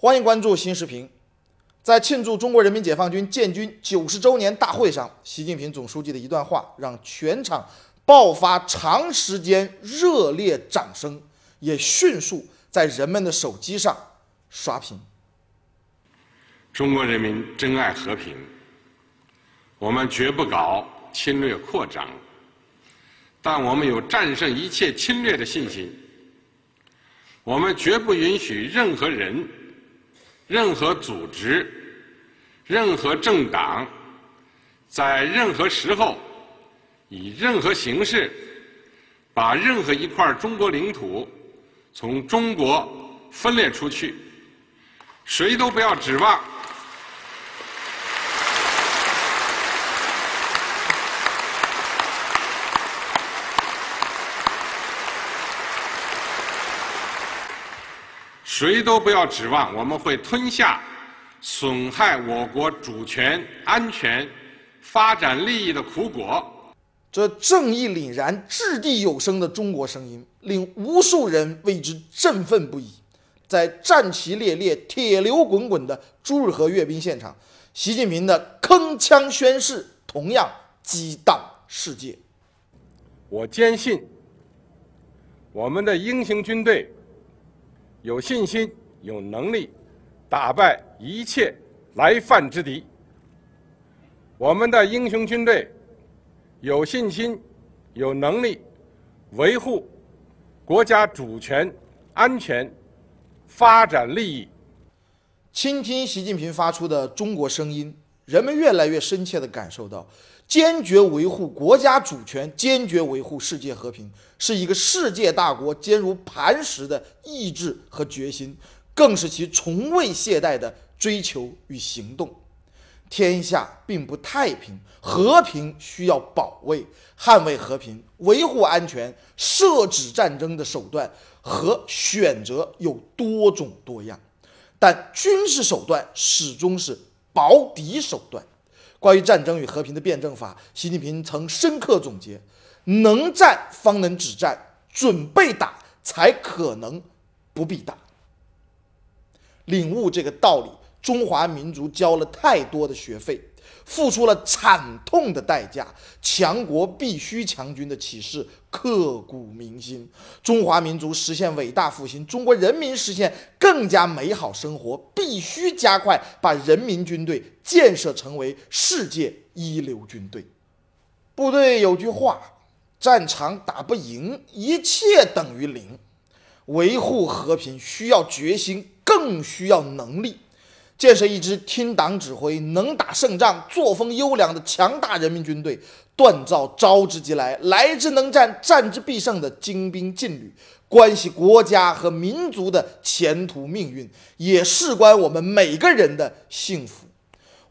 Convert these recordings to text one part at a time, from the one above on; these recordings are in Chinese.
欢迎关注新视频。在庆祝中国人民解放军建军九十周年大会上，习近平总书记的一段话让全场爆发长时间热烈掌声，也迅速在人们的手机上刷屏。中国人民珍爱和平，我们绝不搞侵略扩张，但我们有战胜一切侵略的信心。我们绝不允许任何人。任何组织、任何政党，在任何时候、以任何形式，把任何一块中国领土从中国分裂出去，谁都不要指望。谁都不要指望我们会吞下损害我国主权、安全、发展利益的苦果。这正义凛然、掷地有声的中国声音，令无数人为之振奋不已。在战旗猎猎、铁流滚滚的朱日和阅兵现场，习近平的铿锵宣誓同样激荡世界。我坚信，我们的英雄军队。有信心、有能力打败一切来犯之敌。我们的英雄军队有信心、有能力维护国家主权、安全、发展利益。倾听习近平发出的中国声音，人们越来越深切地感受到。坚决维护国家主权，坚决维护世界和平，是一个世界大国坚如磐石的意志和决心，更是其从未懈怠的追求与行动。天下并不太平，和平需要保卫，捍卫和平、维护安全、设置战争的手段和选择有多种多样，但军事手段始终是保底手段。关于战争与和平的辩证法，习近平曾深刻总结：能战方能止战，准备打才可能不必打。领悟这个道理，中华民族交了太多的学费。付出了惨痛的代价，强国必须强军的启示刻骨铭心。中华民族实现伟大复兴，中国人民实现更加美好生活，必须加快把人民军队建设成为世界一流军队。部队有句话：战场打不赢，一切等于零。维护和平需要决心，更需要能力。建设一支听党指挥、能打胜仗、作风优良的强大人民军队，锻造招之即来、来之能战、战之必胜的精兵劲旅，关系国家和民族的前途命运，也事关我们每个人的幸福。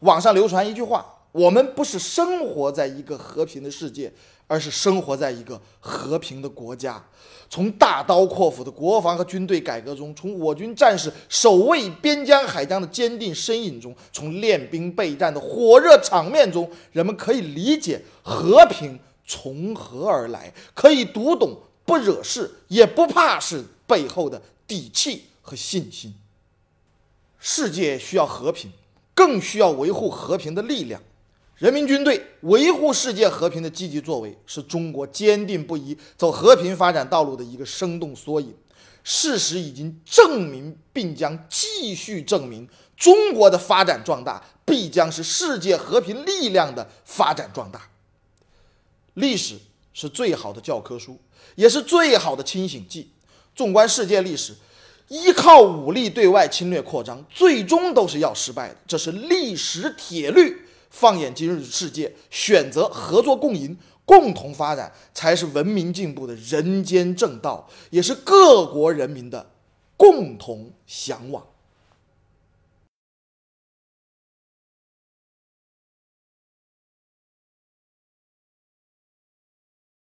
网上流传一句话：我们不是生活在一个和平的世界。而是生活在一个和平的国家。从大刀阔斧的国防和军队改革中，从我军战士守卫边疆海疆的坚定身影中，从练兵备战的火热场面中，人们可以理解和平从何而来，可以读懂不惹事也不怕事背后的底气和信心。世界需要和平，更需要维护和平的力量。人民军队维护世界和平的积极作为，是中国坚定不移走和平发展道路的一个生动缩影。事实已经证明，并将继续证明，中国的发展壮大必将是世界和平力量的发展壮大。历史是最好的教科书，也是最好的清醒剂。纵观世界历史，依靠武力对外侵略扩张，最终都是要失败的，这是历史铁律。放眼今日世界，选择合作共赢、共同发展，才是文明进步的人间正道，也是各国人民的共同向往。